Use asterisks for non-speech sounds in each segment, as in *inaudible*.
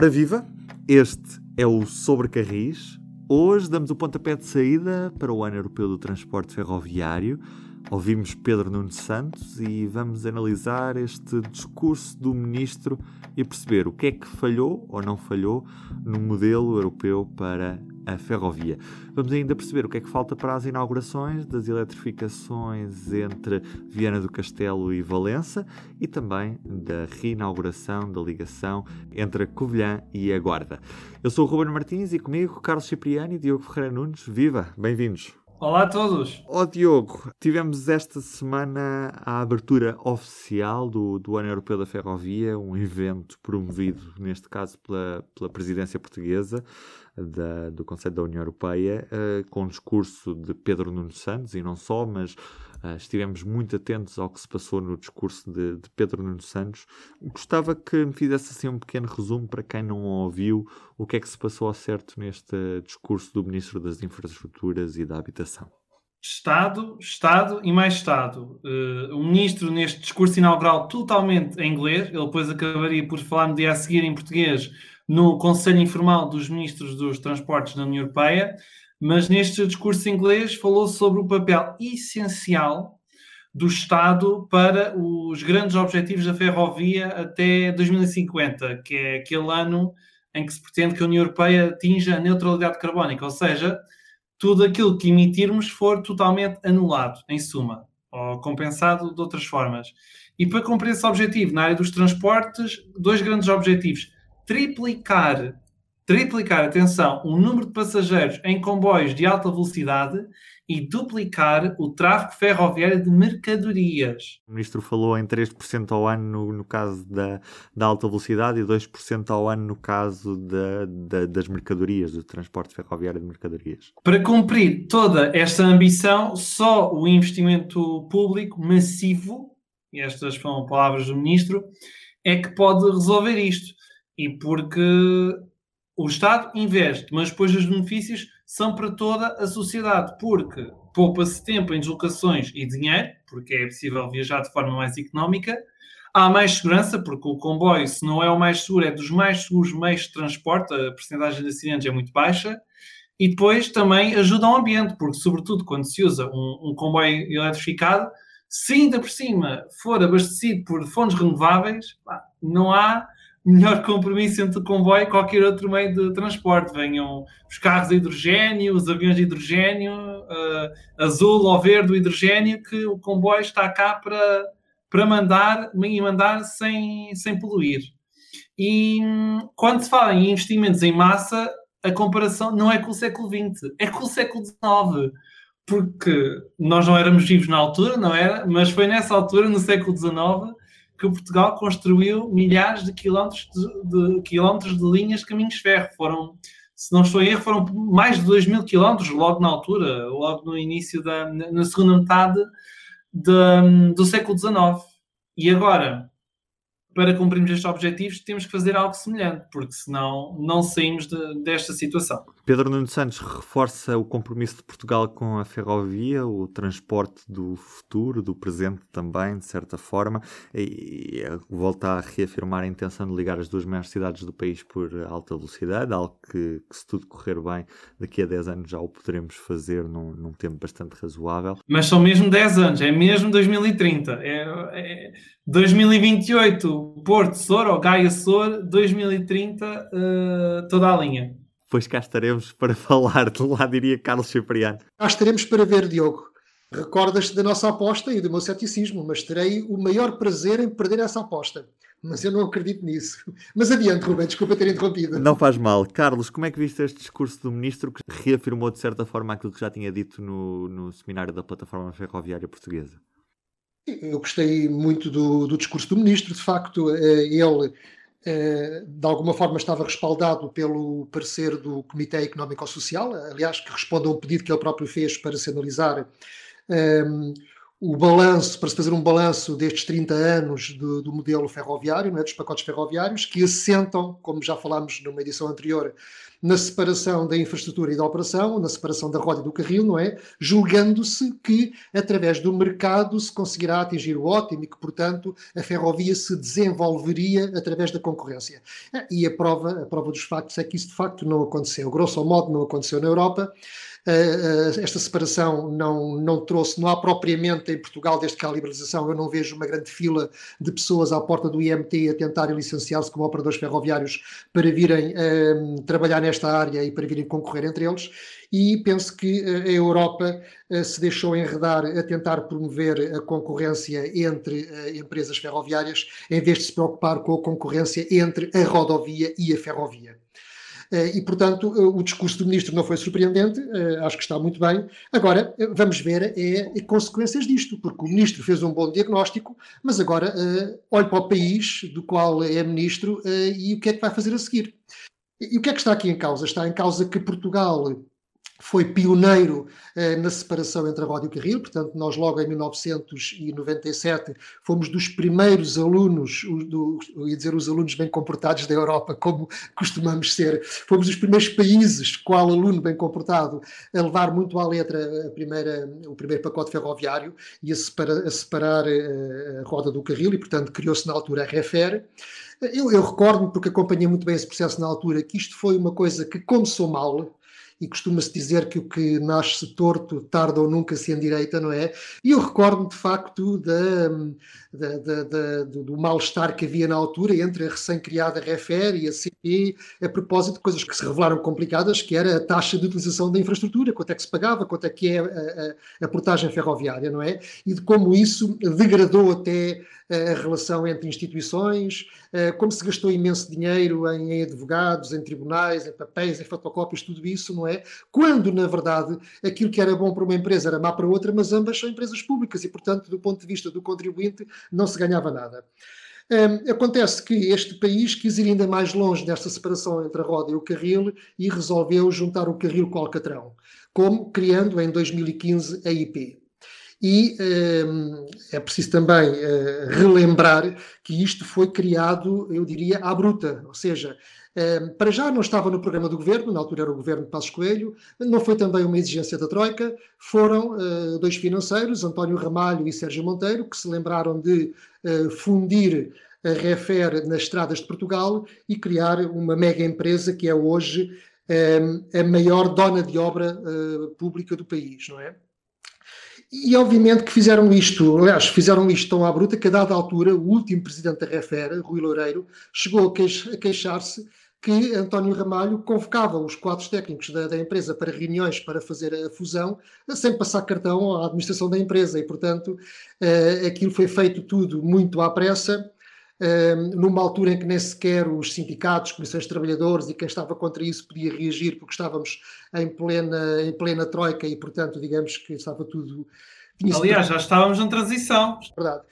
Ora viva, este é o Sobre Carris. Hoje damos o pontapé de saída para o Ano Europeu do Transporte Ferroviário. Ouvimos Pedro Nuno Santos e vamos analisar este discurso do Ministro e perceber o que é que falhou ou não falhou no modelo europeu para a ferrovia. Vamos ainda perceber o que é que falta para as inaugurações das eletrificações entre Viana do Castelo e Valença e também da reinauguração da ligação entre a Covilhã e a Guarda. Eu sou o Ruben Martins e comigo Carlos Cipriani e Diogo Ferreira Nunes. Viva, bem-vindos! Olá a todos! Ó oh, Diogo, tivemos esta semana a abertura oficial do, do Ano Europeu da Ferrovia, um evento promovido, neste caso, pela, pela presidência portuguesa da, do Conselho da União Europeia, uh, com o discurso de Pedro Nuno Santos, e não só, mas uh, estivemos muito atentos ao que se passou no discurso de, de, Pedro Nuno Santos. Gostava que me fizesse assim um pequeno resumo para quem não ouviu o que é que se passou ao certo neste discurso do Ministro das Infraestruturas e da Habitação. Estado, Estado e mais Estado. Uh, o ministro, neste discurso inaugural, totalmente em inglês, ele depois acabaria por falar no dia a seguir em português, no Conselho Informal dos Ministros dos Transportes da União Europeia, mas neste discurso inglês falou sobre o papel essencial do Estado para os grandes objetivos da ferrovia até 2050, que é aquele ano em que se pretende que a União Europeia atinja a neutralidade carbónica, ou seja, tudo aquilo que emitirmos for totalmente anulado, em suma, ou compensado de outras formas. E para cumprir esse objetivo, na área dos transportes, dois grandes objetivos triplicar, triplicar, atenção, o número de passageiros em comboios de alta velocidade e duplicar o tráfego ferroviário de mercadorias. O ministro falou em 3% ao ano no, no caso da, da, alta velocidade e 2% ao ano no caso da, da, das mercadorias, do transporte ferroviário de mercadorias. Para cumprir toda esta ambição, só o investimento público massivo, e estas foram palavras do ministro, é que pode resolver isto e porque o Estado investe, mas depois os benefícios são para toda a sociedade, porque poupa-se tempo em deslocações e dinheiro, porque é possível viajar de forma mais económica, há mais segurança, porque o comboio, se não é o mais seguro, é dos mais seguros meios de transporte, a porcentagem de acidentes é muito baixa, e depois também ajuda ao ambiente, porque sobretudo quando se usa um, um comboio eletrificado, se ainda por cima for abastecido por fontes renováveis, não há melhor compromisso entre o comboio e qualquer outro meio de transporte. Venham os carros a hidrogênio, os aviões de hidrogênio, uh, azul ou verde o hidrogênio, que o comboio está cá para, para mandar e mandar sem, sem poluir. E hum, quando se fala em investimentos em massa, a comparação não é com o século XX, é com o século XIX. Porque nós não éramos vivos na altura, não era? Mas foi nessa altura, no século XIX, que Portugal construiu milhares de quilómetros de, de, quilómetros de linhas de caminhos de ferro. Foram, se não estou em erro, foram mais de 2 mil quilómetros logo na altura, logo no início da na segunda metade de, do século XIX. E agora, para cumprirmos estes objetivos, temos que fazer algo semelhante, porque senão não saímos de, desta situação. Pedro Nuno Santos reforça o compromisso de Portugal com a ferrovia, o transporte do futuro, do presente também, de certa forma, e, e volta a reafirmar a intenção de ligar as duas maiores cidades do país por alta velocidade, algo que, que se tudo correr bem, daqui a 10 anos já o poderemos fazer num, num tempo bastante razoável. Mas são mesmo 10 anos, é mesmo 2030. É, é 2028, Porto, Sor ou Gaia Sor, 2030, uh, toda a linha. Pois cá estaremos para *laughs* falar de lá, diria Carlos Cipriano. Cá estaremos para ver, Diogo. Recordas-te da nossa aposta e do meu ceticismo, mas terei o maior prazer em perder essa aposta. Mas eu não acredito nisso. Mas adiante, Rubem, desculpa ter interrompido. Não faz mal. Carlos, como é que viste este discurso do Ministro que reafirmou de certa forma aquilo que já tinha dito no, no seminário da Plataforma Ferroviária Portuguesa? Eu gostei muito do, do discurso do ministro, de facto, eh, ele eh, de alguma forma estava respaldado pelo parecer do Comitê Económico-Social, aliás, que responde a um pedido que ele próprio fez para se analisar ehm, o balanço, para se fazer um balanço destes 30 anos do, do modelo ferroviário, é? dos pacotes ferroviários, que assentam, como já falámos numa edição anterior, na separação da infraestrutura e da operação, na separação da roda e do carril, não é? Julgando-se que, através do mercado, se conseguirá atingir o ótimo e que, portanto, a ferrovia se desenvolveria através da concorrência. E a prova, a prova dos factos é que isso de facto não aconteceu. Grosso modo, não aconteceu na Europa. Eh, eh, esta separação não, não trouxe, não há propriamente em Portugal, desde que há liberalização, eu não vejo uma grande fila de pessoas à porta do IMT a tentarem licenciar-se como operadores ferroviários para virem um, eh, trabalhar nesta área e para virem concorrer entre eles. E penso que a Europa se deixou enredar a tentar promover a concorrência entre empresas ferroviárias, em vez de se preocupar com a concorrência entre a rodovia e a ferrovia. Eh, e, portanto, eh, o discurso do ministro não foi surpreendente, eh, acho que está muito bem. Agora, vamos ver é, consequências disto, porque o ministro fez um bom diagnóstico, mas agora olhe para o país do qual é ministro e o que é que vai fazer a seguir. E o que é que está aqui em causa? Está em causa que Portugal foi pioneiro eh, na separação entre a roda e o carril, portanto, nós logo em 1997 fomos dos primeiros alunos, do, ia dizer os alunos bem comportados da Europa, como costumamos ser, fomos dos primeiros países, qual aluno bem comportado, a levar muito à letra a primeira, o primeiro pacote ferroviário e a separar, a, separar eh, a roda do carril, e portanto criou-se na altura a REFER. Eu, eu recordo-me, porque acompanhei muito bem esse processo na altura, que isto foi uma coisa que começou mal, e costuma-se dizer que o que nasce torto tarda ou nunca se endireita, não é? E eu recordo-me de facto da, da, da, do mal-estar que havia na altura entre a recém-criada REFER e a CP a propósito de coisas que se revelaram complicadas, que era a taxa de utilização da infraestrutura, quanto é que se pagava, quanto é que é a, a, a portagem ferroviária, não é? E de como isso degradou até a relação entre instituições, como se gastou imenso dinheiro em advogados, em tribunais, em papéis, em fotocópias, tudo isso, não é? Quando, na verdade, aquilo que era bom para uma empresa era má para outra, mas ambas são empresas públicas e, portanto, do ponto de vista do contribuinte, não se ganhava nada. Um, acontece que este país quis ir ainda mais longe nesta separação entre a roda e o carril e resolveu juntar o carril com o alcatrão, como criando em 2015 a IP. E um, é preciso também uh, relembrar que isto foi criado, eu diria, à bruta, ou seja, para já não estava no programa do governo, na altura era o governo de Passos Coelho, não foi também uma exigência da Troika, foram uh, dois financeiros, António Ramalho e Sérgio Monteiro, que se lembraram de uh, fundir a Refer nas estradas de Portugal e criar uma mega empresa que é hoje um, a maior dona de obra pública do país, não é? E obviamente que fizeram isto, aliás, fizeram isto tão à bruta que a dada altura o último presidente da Refera, Rui Loureiro, chegou a queixar-se que António Ramalho convocava os quadros técnicos da, da, empresa para reuniões para fazer a fusão, sem passar cartão à administração da empresa, e portanto uh, aquilo foi feito tudo muito à pressa, numa altura em que nem sequer os sindicatos, comissões de trabalhadores e quem estava contra isso podia reagir, porque estávamos em plena, em plena troika e, portanto, digamos que estava tudo. Aliás, já estávamos na transição. Verdade.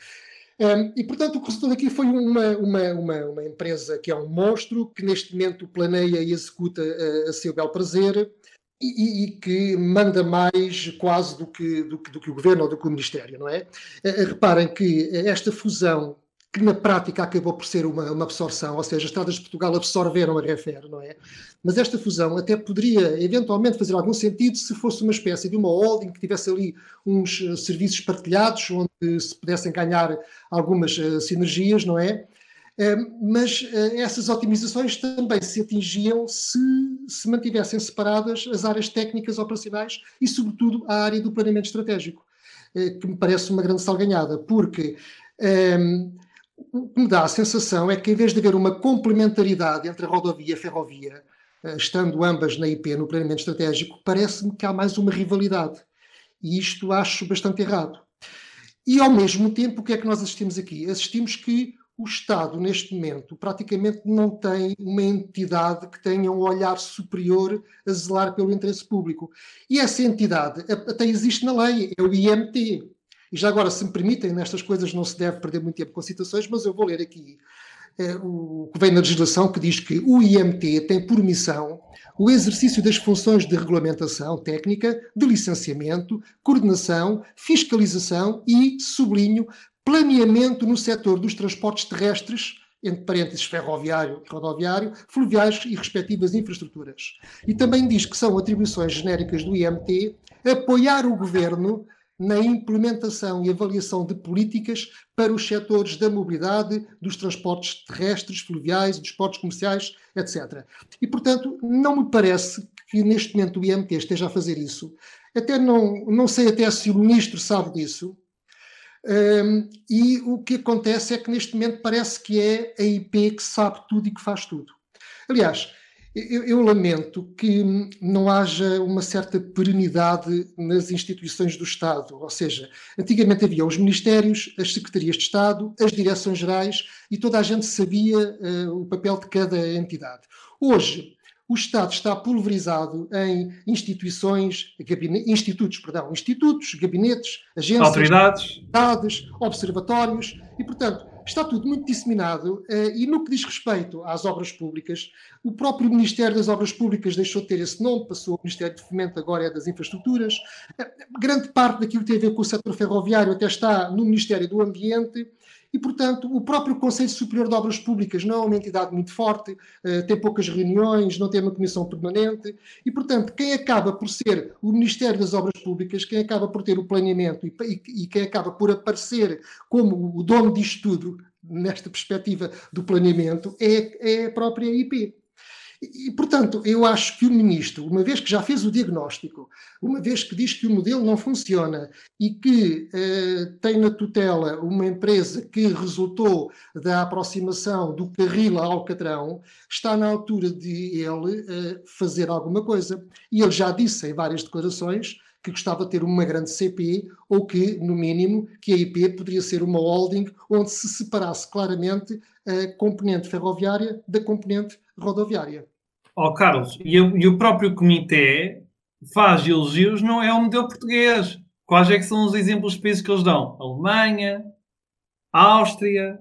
Um, e, portanto, o que resultou aqui foi uma, uma, uma, uma, empresa que é um monstro, que neste momento planeia e executa a, a seu bel prazer e, e, que manda mais quase do que, do, do que o governo ou do que o Ministério, não é? Uh, reparem que esta fusão que na prática acabou por ser uma, uma absorção, ou seja, as estradas de Portugal absorveram a REFER, não é? Mas esta fusão até poderia eventualmente fazer algum sentido se fosse uma espécie de uma holding que tivesse ali uns uh, serviços partilhados, onde se pudessem ganhar algumas uh, sinergias, não é? Uh, mas essas otimizações também se atingiam se se mantivessem separadas as áreas técnicas operacionais e, sobretudo, a área do planeamento estratégico, que me parece uma grande salganhada, porque o que me dá a sensação é que, em vez de haver uma complementaridade entre a rodovia e a ferrovia, eh, estando ambas na IP, no planeamento estratégico, parece-me que há mais uma rivalidade. E isto acho bastante errado. E, ao mesmo tempo, o que é que nós assistimos aqui? Assistimos que o Estado, neste momento, praticamente não tem uma entidade que tenha um olhar superior a zelar pelo interesse público. E essa entidade até existe na lei, é o IMT, e já agora, se me permitem, nestas coisas não se deve perder muito tempo com citações, mas eu vou ler aqui o que vem na legislação que diz que o IMT tem por missão o exercício das funções de regulamentação técnica, de licenciamento, coordenação, fiscalização e, sublinho, planeamento no setor dos transportes terrestres, entre parênteses ferroviário e rodoviário, fluviais e respectivas infraestruturas. E também diz que são atribuições genéricas do IMT apoiar o governo na implementação e avaliação de políticas para os setores da mobilidade, dos transportes terrestres, fluviais, dos portos comerciais, etc. E, portanto, não me parece que neste momento o IMT esteja a fazer isso. Até não, não sei até se o ministro sabe disso, um, e o que acontece é que neste momento parece que é a IP que sabe tudo e que faz tudo. Aliás, eu, eu, lamento que não haja uma certa perenidade nas instituições do Estado. Ou seja, antigamente havia os ministérios, as secretarias de Estado, as direções gerais e toda a gente sabia uh, o papel de cada entidade. Hoje, o Estado está pulverizado em instituições, institutos, perdão, institutos, gabinetes, agências, autoridades, observatórios e, portanto, está tudo muito disseminado eh, e no que diz respeito às obras públicas, o próprio Ministério das Obras Públicas deixou de ter esse nome, passou ao Ministério de Fomento, agora é das Infraestruturas. Eh, grande parte daquilo que tem a ver com o setor ferroviário até está no Ministério do Ambiente e, portanto, o próprio Conselho Superior de Obras Públicas não é uma entidade muito forte, eh, tem poucas reuniões, não tem uma comissão permanente, e, portanto, quem acaba por ser o Ministério das Obras Públicas, quem acaba por ter o planeamento e, quem acaba por aparecer como o dono disto tudo, nesta perspectiva do planeamento, é, é a própria IP. E, portanto, eu acho que o ministro, uma vez que já fez o diagnóstico, uma vez que diz que o modelo não funciona e que eh, tem na tutela uma empresa que resultou da aproximação do Carril ao Alcatrão, está na altura de ele eh, fazer alguma coisa. E ele já disse em várias declarações que gostava de ter uma grande CP ou que, no mínimo, que a IP poderia ser uma holding onde se separasse claramente a componente ferroviária da componente rodoviária. Ó oh, Carlos, e, e, o próprio comitê faz elogios, não é o modelo português. Quais é que são os exemplos de países que eles dão? Alemanha, Áustria,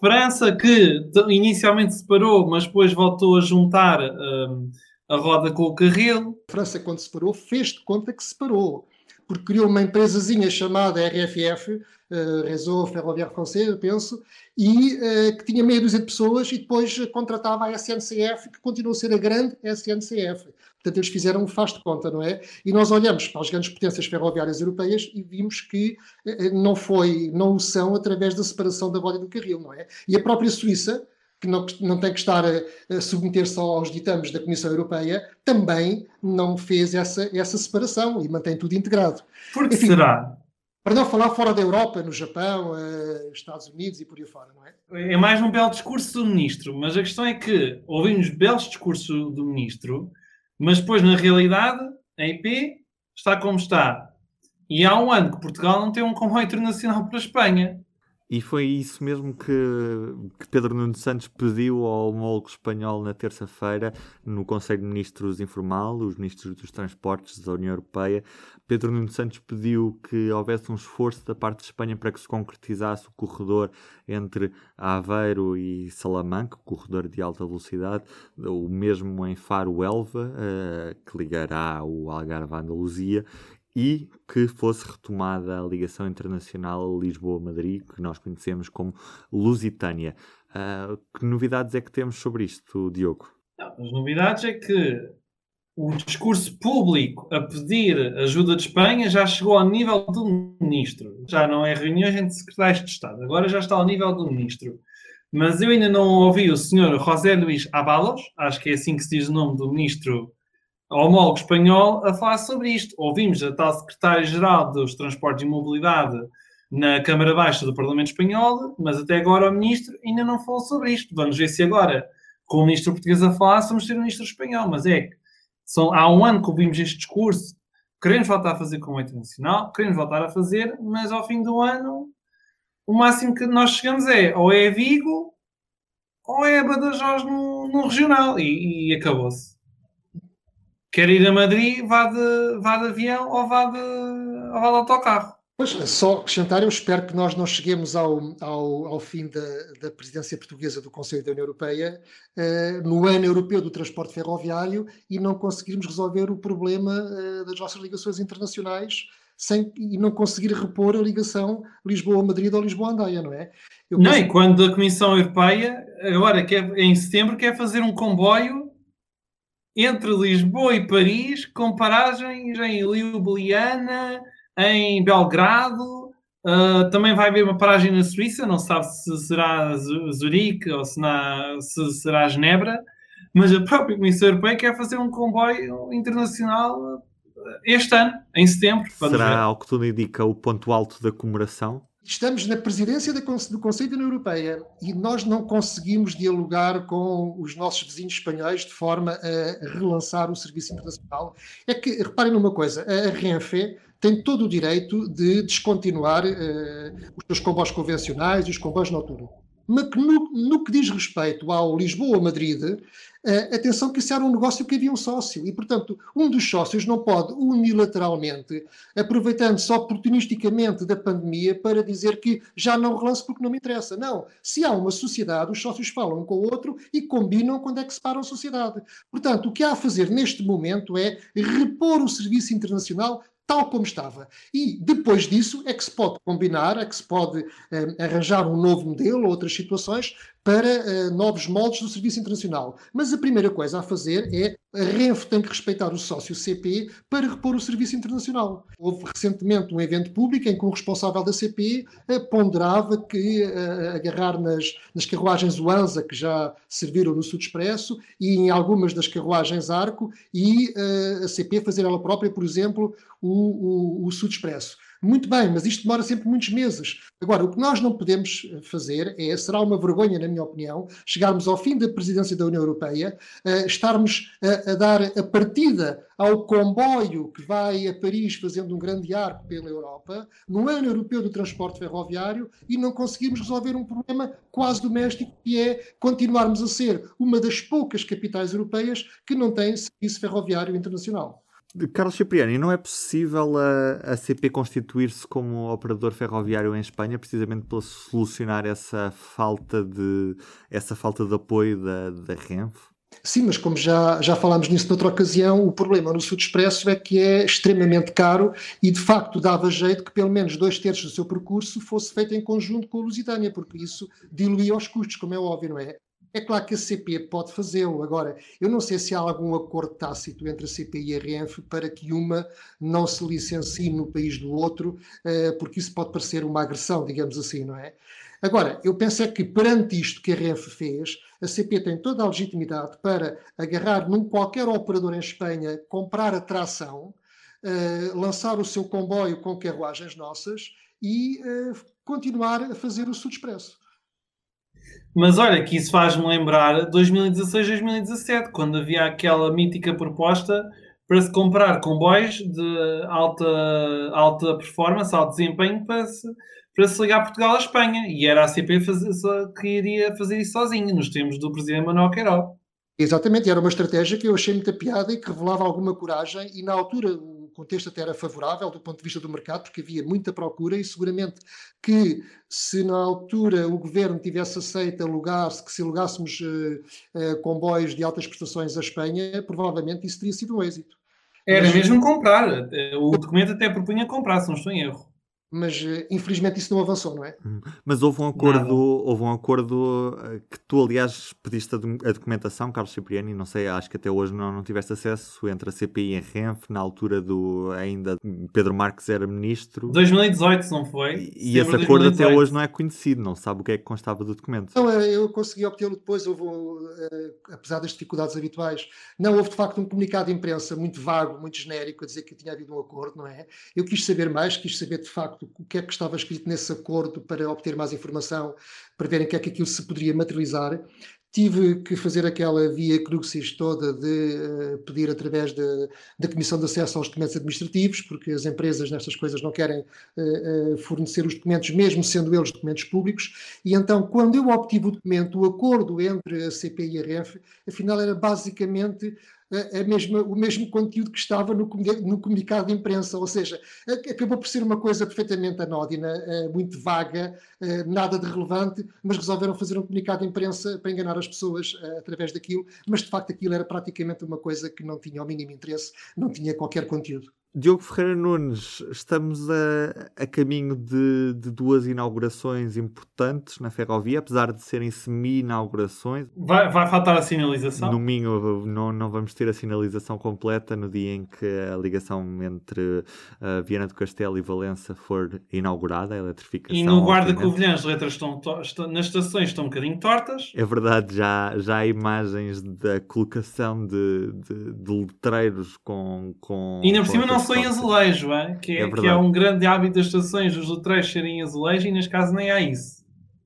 França, que inicialmente separou, mas depois voltou a juntar um, a roda com o carril. A França, quando separou, fez de conta que separou porque criou uma empresazinha chamada RFF, uh, eh, Réseau Ferroviaire Français, eu penso, e uh, que tinha meia dúzia de pessoas e depois contratava a SNCF, que continuou a ser a grande SNCF. Portanto, eles fizeram um faz de conta, não é? E nós olhamos para as grandes potências ferroviárias europeias e vimos que uh, não foi, não o são através da separação da roda do carril, não é? E a própria Suíça, que não, não tem que estar a, a submeter-se aos ditames da Comissão Europeia, também não fez essa, essa separação e mantém tudo integrado. Por que será? Para não falar fora da Europa, no Japão, uh, Estados Unidos e por aí fora, não é? É mais um belo discurso do ministro, mas a questão é que ouvimos belos discursos do ministro, mas depois, na realidade, a IP está como está. E há um ano que Portugal não tem um comboio internacional para a Espanha. E foi isso mesmo que, que Pedro Nuno Santos pediu ao homólogo espanhol na terça-feira, no Conselho de Ministros Informal, os ministros dos Transportes da União Europeia. Pedro Nuno Santos pediu que houvesse um esforço da parte de Espanha para que se concretizasse o corredor entre Aveiro e Salamanca, corredor de alta velocidade, o mesmo em Faro-Elva, uh, que ligará o Algarve à Andaluzia, e que fosse retomada a ligação internacional Lisboa-Madrid, que nós conhecemos como Lusitânia. Uh, que novidades é que temos sobre isto, Diogo? As novidades é que o discurso público a pedir ajuda de Espanha já chegou ao nível do ministro. Já não é reuniões entre secretários de Estado, agora já está ao nível do ministro. Mas eu ainda não ouvi o senhor José Luís Abalos, acho que é assim que se diz o nome do ministro homólogo espanhol a falar sobre isto. Ouvimos a tal secretária-geral dos Transportes e Mobilidade na Câmara Baixa do Parlamento Espanhol, mas até agora o ministro ainda não falou sobre isto. Vamos ver se agora, com o ministro português a falar, vamos ter um ministro espanhol. Mas é que são, há um ano que ouvimos este discurso, queremos voltar a fazer com o internacional, queremos voltar a fazer, mas ao fim do ano o máximo que nós chegamos é ou é Vigo ou é Badajoz no, no regional e, e acabou-se quer ir a Madrid, vá de, vá de avião ou vá de, ou vá de autocarro. só acrescentar, eu espero que nós não cheguemos ao, ao, ao fim da, da, presidência portuguesa do Conselho da União Europeia, uh, no ano europeu do transporte ferroviário, e não conseguirmos resolver o problema uh, das nossas ligações internacionais sem, e não conseguir repor a ligação Lisboa-Madrid ou Lisboa-Andaia, não é? Eu não, e quando a Comissão Europeia, agora quer, em setembro, quer fazer um comboio entre Lisboa e Paris, com paragens em Ljubljana, em Belgrado, uh, também vai haver uma paragem na Suíça, não sabe se será Zurique ou se, na, se será Genebra, mas a própria Comissão Europeia quer fazer um comboio internacional este ano, em setembro. Será, ao que tudo indica, o ponto alto da comemoração? Estamos na presidência do Conselho da União Europeia e nós não conseguimos dialogar com os nossos vizinhos espanhóis de forma a relançar o serviço internacional. É que, reparem numa coisa, a Renfe tem todo o direito de descontinuar uh, os seus comboios convencionais e os comboios noturnos. Mas no, no que diz respeito ao Lisboa-Madrid, Uh, atenção que isso era um negócio que havia um sócio e, portanto, um dos sócios não pode unilateralmente, aproveitando-se oportunisticamente da pandemia para dizer que já não relance porque não me interessa. Não. Se há uma sociedade, os sócios falam um com o outro e combinam quando é que separam a sociedade. Portanto, o que há a fazer neste momento é repor o serviço internacional tal como estava. E depois disso é que se pode combinar, é que se pode eh, arranjar um novo modelo, outras situações, para uh, novos moldes do serviço internacional. Mas a primeira coisa a fazer é a Renfe tem que respeitar o sócio CP para repor o serviço internacional. Houve recentemente um evento público em que o responsável da CP uh, ponderava que uh, agarrar nas, nas carruagens Wanza, que já serviram no Sud Expresso, e em algumas das carruagens Arco, e a CP fazer ela própria, por exemplo, o, o, o Expresso. Muito bem, mas isto demora sempre muitos meses. Agora, o que nós não podemos eh, fazer é, será uma vergonha, na minha opinião, chegarmos ao fim da presidência da União Europeia, uh, estarmos a, a, dar a partida ao comboio que vai a Paris fazendo um grande arco pela Europa, no ano europeu do transporte ferroviário, e não conseguirmos resolver um problema quase doméstico, que é continuarmos a ser uma das poucas capitais europeias que não tem serviço ferroviário internacional. Carlos Cipriani, não é possível a, a CP constituir-se como operador ferroviário em Espanha precisamente para solucionar essa falta de, essa falta de apoio da, da Renfe? Sim, mas como já, já falámos nisso noutra ocasião, o problema no Sud Expresso é que é extremamente caro e de facto dava jeito que pelo menos dois terços do seu percurso fosse feito em conjunto com a Lusitânia, porque isso diluía os custos, como é óbvio, não é? É claro que a CP pode fazê-lo. Agora, eu não sei se há algum acordo tácito entre a CP e a RENF para que uma não se licencie no país do outro, eh, porque isso pode parecer uma agressão, digamos assim, não é? Agora, eu penso é que perante isto que a RENF fez, a CP tem toda a legitimidade para agarrar num qualquer operador em Espanha, comprar a tração, eh, lançar o seu comboio com carruagens nossas e eh, continuar a fazer o Sud Expresso. Mas olha, que isso faz-me lembrar 2016, 2017, quando havia aquela mítica proposta para se comprar comboios de alta, alta performance, alto desempenho, para se, para se ligar Portugal à Espanha. E era a CP que iria fazer isso sozinha, nos termos do presidente Manuel Queiroz. Exatamente, era uma estratégia que eu achei muita piada e que revelava alguma coragem, e na altura contexto até era favorável do ponto de vista do mercado, porque havia muita procura e seguramente que se na altura o governo tivesse aceito alugar, que se alugássemos uh, uh, comboios de altas prestações à Espanha, provavelmente isso teria sido um êxito. Era Mas, mesmo comprar. O documento até propunha comprar, se não estou em erro mas eh, infelizmente isso não avançou, não é? Hum. Mas houve um acordo, houve um acordo eh, que tu, aliás, pediste a documentação, Carlos Cipriani, não sei, acho que até hoje não, não tiveste acesso entre a CPI e a RENF, na altura do ainda Pedro Marques era ministro. 2018, não foi? E, e esse acordo até hoje não é conhecido, não sabe o que é que constava do documento. Não, eh, eu consegui obtê-lo depois, houve, apesar das dificuldades habituais, não houve de facto um comunicado de imprensa muito vago, muito genérico, a dizer que tinha havido um acordo, não é? Eu quis saber mais, quis saber de facto o que é que estava escrito nesse acordo para obter mais informação, para verem o que é que aquilo se poderia materializar. Tive que fazer aquela via crucis toda de uh, pedir através da Comissão de Acesso aos Documentos Administrativos, porque as empresas nestas coisas não querem uh, uh, fornecer os documentos, mesmo sendo eles documentos públicos. E então, quando eu obtive o documento, o acordo entre a CP e a REF, afinal era basicamente a, a mesma, o mesmo conteúdo que estava no, no, comunicado de imprensa, ou seja, acabou por ser uma coisa perfeitamente anódina, eh, muito vaga, eh, nada de relevante, mas resolveram fazer um comunicado de imprensa para enganar as pessoas eh, através daquilo, mas de facto aquilo era praticamente uma coisa que não tinha o mínimo interesse, não tinha qualquer conteúdo. Diogo Ferreira Nunes, estamos a, a caminho de, de, duas inaugurações importantes na ferrovia, apesar de serem semi-inaugurações. Vai, vai faltar a sinalização? No Minho não, não vamos ter a sinalização completa no dia em que a ligação entre uh, Viana do Castelo e Valença for inaugurada, a eletrificação. E no Guarda Covilhã as letras estão, estão, nas estações estão um bocadinho tortas. É verdade, já, já há imagens da colocação de, de, de letreiros com, com. E ainda por cima não são em azulejo, é? Que, é, é que é um grande hábito das estações, os letreiros serem em azulejo e neste caso nem há isso.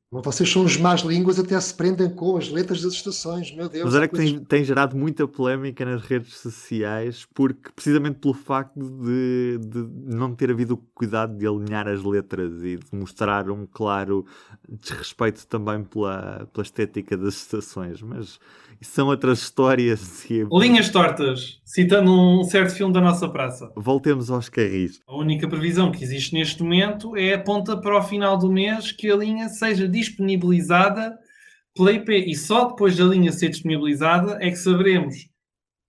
Vocês são os más línguas, até se prendem com as letras das estações, meu Deus. Mas era que tem, tem, gerado muita polémica nas redes sociais, porque precisamente pelo facto de, de, não ter havido o cuidado de alinhar as letras e de mostrar um claro desrespeito também pela, pela estética das estações. Mas são outras histórias. Linhas tortas, citando um certo filme da nossa praça. Voltemos aos carris. A única previsão que existe neste momento é aponta para o final do mês que a linha seja disponibilizada pela IP. E só depois da linha ser disponibilizada é que saberemos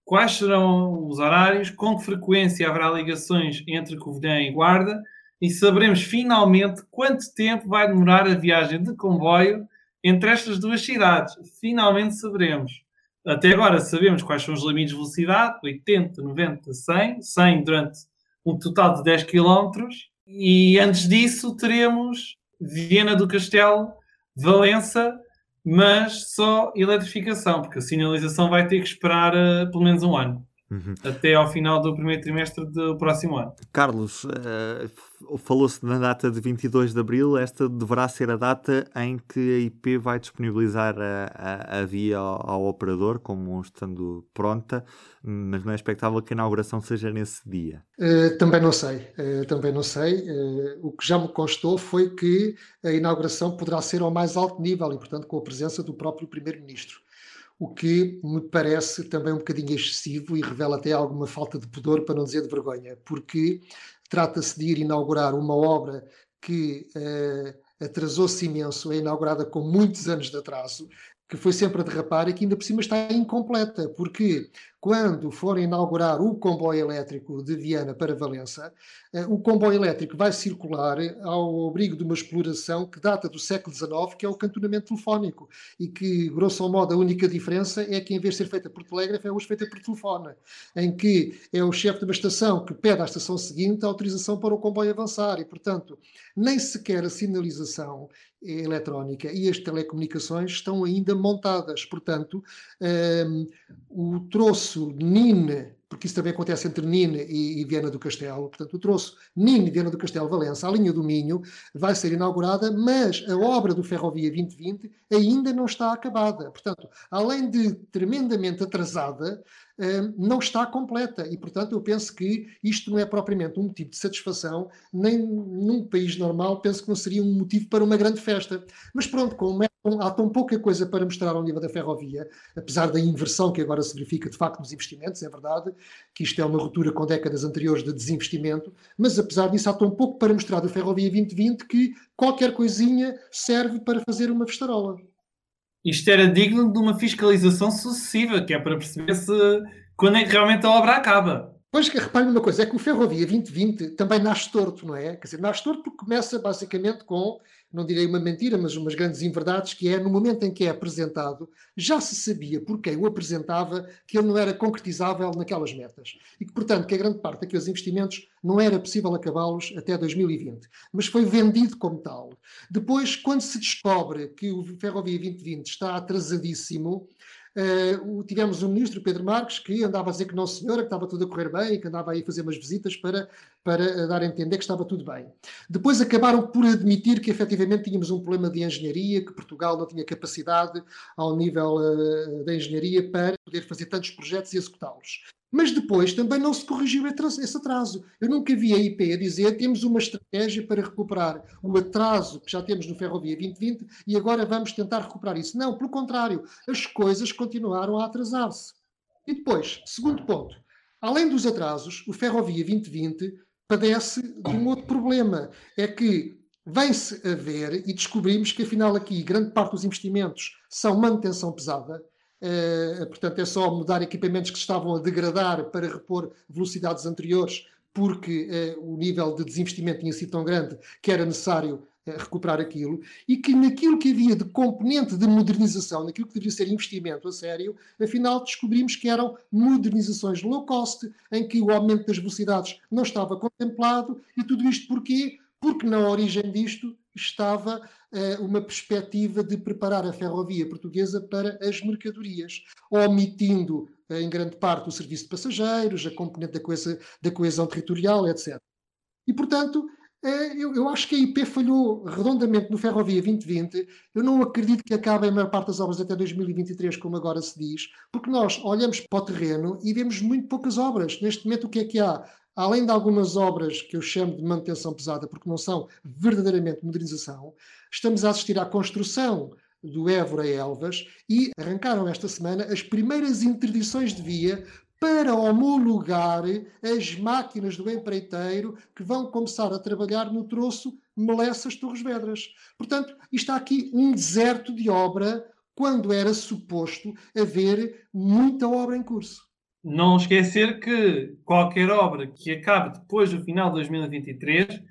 quais serão os horários, com que frequência haverá ligações entre Covilhã e Guarda e saberemos finalmente quanto tempo vai demorar a viagem de comboio entre estas duas cidades. Finalmente saberemos. Até agora sabemos quais são os limites de velocidade: 80, 90, 100, 100 durante um total de 10 km. E antes disso teremos Viena do Castelo, Valença, mas só eletrificação, porque a sinalização vai ter que esperar uh, pelo menos um ano. Uhum. Até ao final do primeiro trimestre do próximo ano. Carlos, uh, falou-se na data de 22 de abril. Esta deverá ser a data em que a IP vai disponibilizar a, a, a via ao, ao, operador, como estando pronta, mas não é expectável que a inauguração seja nesse dia. Uh, também não sei, uh, também não sei. o que já me constou foi que a inauguração poderá ser ao mais alto nível e, portanto, com a presença do próprio Primeiro-Ministro o que me parece também um bocadinho excessivo e revela até alguma falta de pudor, para não dizer de vergonha, porque trata-se de ir inaugurar uma obra que uh, atrasou-se imenso, é inaugurada com muitos anos de atraso, que foi sempre a derrapar e que ainda por cima está incompleta, porque quando forem inaugurar o comboio elétrico de Viana para Valença, eh, o comboio elétrico vai circular ao abrigo de uma exploração que data do século XIX, que é o cantonamento telefónico, e que, grosso modo, a única diferença é que, em vez de ser feita por telégrafo, é hoje feita por telefone, em que é o chefe de uma estação que pede à estação seguinte a autorização para o comboio avançar, e, portanto, nem sequer a sinalização eletrónica e as telecomunicações estão ainda montadas. Portanto, um, ehm, o troço NIN, porque isso também acontece entre NIN e, e do Castelo, portanto, o troço NIN e Viana do Castelo Valença, a linha do Minho, vai ser inaugurada, mas a obra do Ferrovia 2020 ainda não está acabada. Portanto, além de tremendamente atrasada, não está completa. E, portanto, eu penso que isto não é propriamente um motivo de satisfação, nem num país normal penso que não seria um motivo para uma grande festa. Mas pronto, como é, há tão pouca coisa para mostrar ao nível da ferrovia, apesar da inversão que agora se verifica de facto nos investimentos, é verdade que isto é uma ruptura com décadas anteriores de desinvestimento, mas apesar disso há tão pouco para mostrar do Ferrovia 2020 que qualquer coisinha serve para fazer uma festarola isto era digno de uma fiscalização sucessiva, que é para perceber se quando é que realmente a obra acaba. Pois que reparem uma coisa, é que o Ferrovia 2020 também nasce torto, não é? Quer dizer, nasce torto porque começa basicamente com não direi uma mentira, mas umas grandes inverdades, que é no momento em que é apresentado, já se sabia por quem o apresentava que ele não era concretizável naquelas metas. E que, portanto, que a grande parte daqueles investimentos não era possível acabá-los até 2020. Mas foi vendido como tal. Depois, quando se descobre que o Ferrovia 2020 está atrasadíssimo, Uh, tivemos o ministro Pedro Marques que andava a dizer que não senhora, que estava tudo a correr bem que andava aí a fazer umas visitas para, para eh, dar a entender que estava tudo bem. Depois acabaram por admitir que efetivamente tínhamos um problema de engenharia, que Portugal não tinha capacidade ao nível uh, da engenharia para poder fazer tantos projetos e executá-los. Mas depois também não se corrigiu esse atraso. Eu nunca vi a IP a dizer temos uma estratégia para recuperar o atraso que já temos no Ferrovia 2020 e agora vamos tentar recuperar isso. Não, pelo contrário, as coisas continuaram a atrasar-se. E depois, segundo ponto, além dos atrasos, o Ferrovia 2020 padece de um outro problema, é que vem-se a ver e descobrimos que afinal aqui grande parte dos investimentos são manutenção pesada, Uh, portanto, é só mudar equipamentos que estavam a degradar para repor velocidades anteriores, porque uh, o nível de desinvestimento tinha sido tão grande que era necessário recuperar aquilo, e que naquilo que havia de componente de modernização, naquilo que deveria ser investimento a sério, afinal descobrimos que eram modernizações low cost, em que o aumento das velocidades não estava contemplado, e tudo isto porquê? Porque na origem disto estava uh, uma perspectiva de preparar a ferrovia portuguesa para as mercadorias, omitindo uh, em grande parte o serviço de passageiros, a componente da, da coesão territorial, etc. E, portanto, eu, eu, acho que a IP falhou redondamente no Ferrovia 2020. Eu não acredito que acabem a maior parte das obras até 2023, como agora se diz, porque nós olhamos para o terreno e vemos muito poucas obras. Neste momento, o que é que há? além de algumas obras que eu chamo de manutenção pesada, porque não são verdadeiramente modernização, estamos a assistir à construção do Évora Elvas e arrancaram esta semana as primeiras interdições de via para homologar as máquinas do empreiteiro que vão começar a trabalhar no troço Melessas Torres Vedras. Portanto, está aqui um deserto de obra quando era suposto haver muita obra em curso. Não esquecer que qualquer obra que acabe depois do final de 2023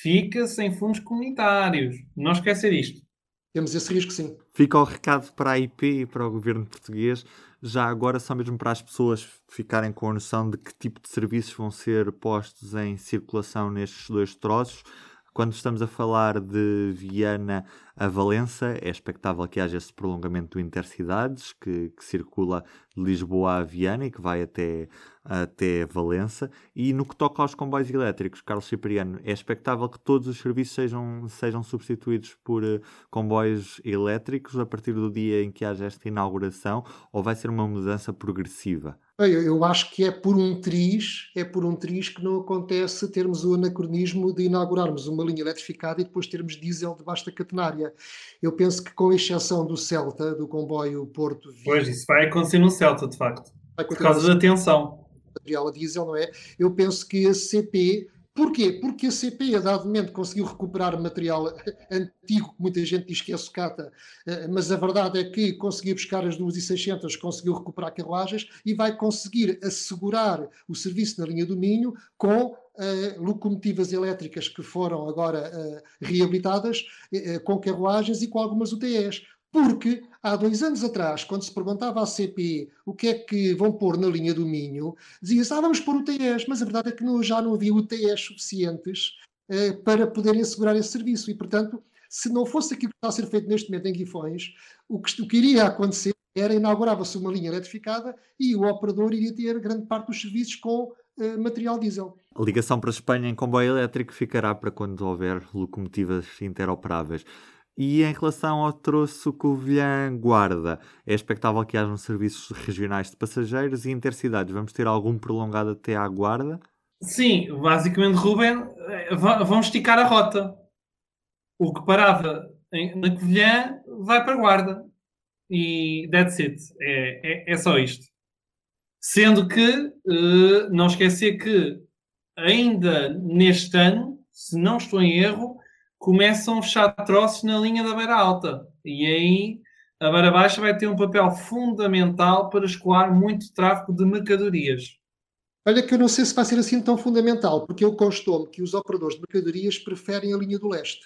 fica sem fundos comunitários. Não esquecer isto. Temos esse risco, sim. Fica o recado para a IP e para o governo português, já agora só mesmo para as pessoas ficarem com a noção de que tipo de serviços vão ser postos em circulação nestes dois troços. Quando estamos a falar de Viana a Valença, é expectável que haja esse prolongamento do Intercidades, que, que circula de Lisboa a Viana e que vai até, até Valença. E no que toca aos comboios elétricos, Carlos Cipriano, é expectável que todos os serviços sejam, sejam substituídos por uh, comboios elétricos a partir do dia em que haja esta inauguração, ou vai ser uma mudança progressiva? Eu, eu, acho que é por um triz, é por um triz que não acontece termos o anacronismo de inaugurarmos uma linha eletrificada e depois termos diesel de vasta catenária. Eu penso que com exceção do Celta, do comboio Porto... Pois, isso vai acontecer no Celta, de facto. Por causa da tensão. Material a diesel, não é? Eu penso que a CP Porquê? Porque a CP, a dado momento, conseguiu recuperar material *laughs* antigo, que muita gente diz que é sucata, eh, mas a verdade é que conseguiu buscar as 2.600, conseguiu recuperar carruagens e vai conseguir assegurar o serviço na linha do Minho com Uh, locomotivas elétricas que foram agora uh, reabilitadas uh, com carruagens e com algumas UTEs. Porque há dois anos atrás, quando se perguntava à CP o que é que vão pôr na linha do Minho, dizia-se, ah, vamos pôr UTEs, mas a verdade é que não, já não havia UTEs suficientes eh, para poderem assegurar esse serviço. E, portanto, se não fosse aquilo que está a ser feito neste momento em Guifões, o que, o que iria acontecer era inaugurava-se uma linha eletrificada e o operador iria ter grande parte dos serviços com eh, material diesel. A ligação para a Espanha em comboio elétrico ficará para quando houver locomotivas interoperáveis. E em relação ao troço Covilhã-Guarda, é expectável que hajam serviços regionais de passageiros e intercidades. Vamos ter algum prolongado até à Guarda? Sim, basicamente, Ruben, eh, vão esticar a rota. O que parava na Covilhã vai para a Guarda. E that's it. É, é, é só isto. Sendo que, uh, não esquecer que ainda neste ano, se não estou em erro, começam a fechar troços na linha da beira alta. E aí a beira baixa vai ter um papel fundamental para escoar muito tráfego de mercadorias. Olha que eu não sei se vai ser assim tão fundamental, porque eu constou-me que os operadores de mercadorias preferem a linha do leste,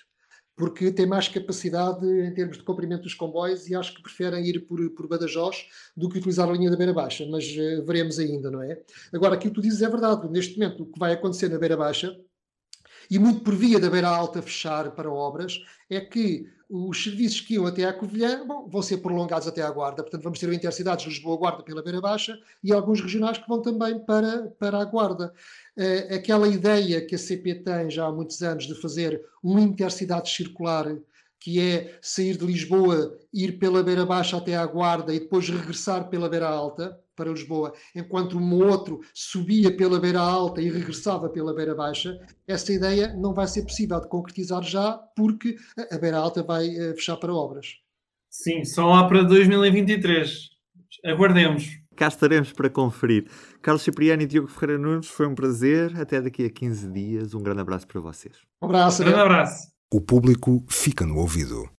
porque tem mais capacidade em termos de comprimento dos comboios e acho que preferem ir por, por Badajoz do que utilizar a linha da Beira Baixa, mas uh, veremos ainda, não é? Agora, aquilo que tu dizes é verdade, neste momento o que vai acontecer na Beira Baixa e muito por via da beira alta fechar para obras, é que os serviços que iam até à Covilhã bom, vão ser prolongados até à Guarda. Portanto, vamos ter o Intercidades Lisboa-Guarda pela beira baixa e alguns regionais que vão também para, para a Guarda. Uh, aquela ideia que a CP tem já há muitos anos de fazer um Intercidade circular que é sair de Lisboa, ir pela beira baixa até à Guarda e depois regressar pela beira alta para Lisboa, enquanto um outro subia pela beira alta e regressava pela beira baixa, essa ideia não vai ser possível de concretizar já, porque a beira alta vai uh, fechar para obras. Sim, só lá para 2023. Aguardemos. cá estaremos para conferir. Carlos Cipriano e Diogo Ferreira Nunes, foi um prazer. Até daqui a 15 dias. Um grande abraço para vocês. Um abraço. Um grande abraço. O público fica no ouvido.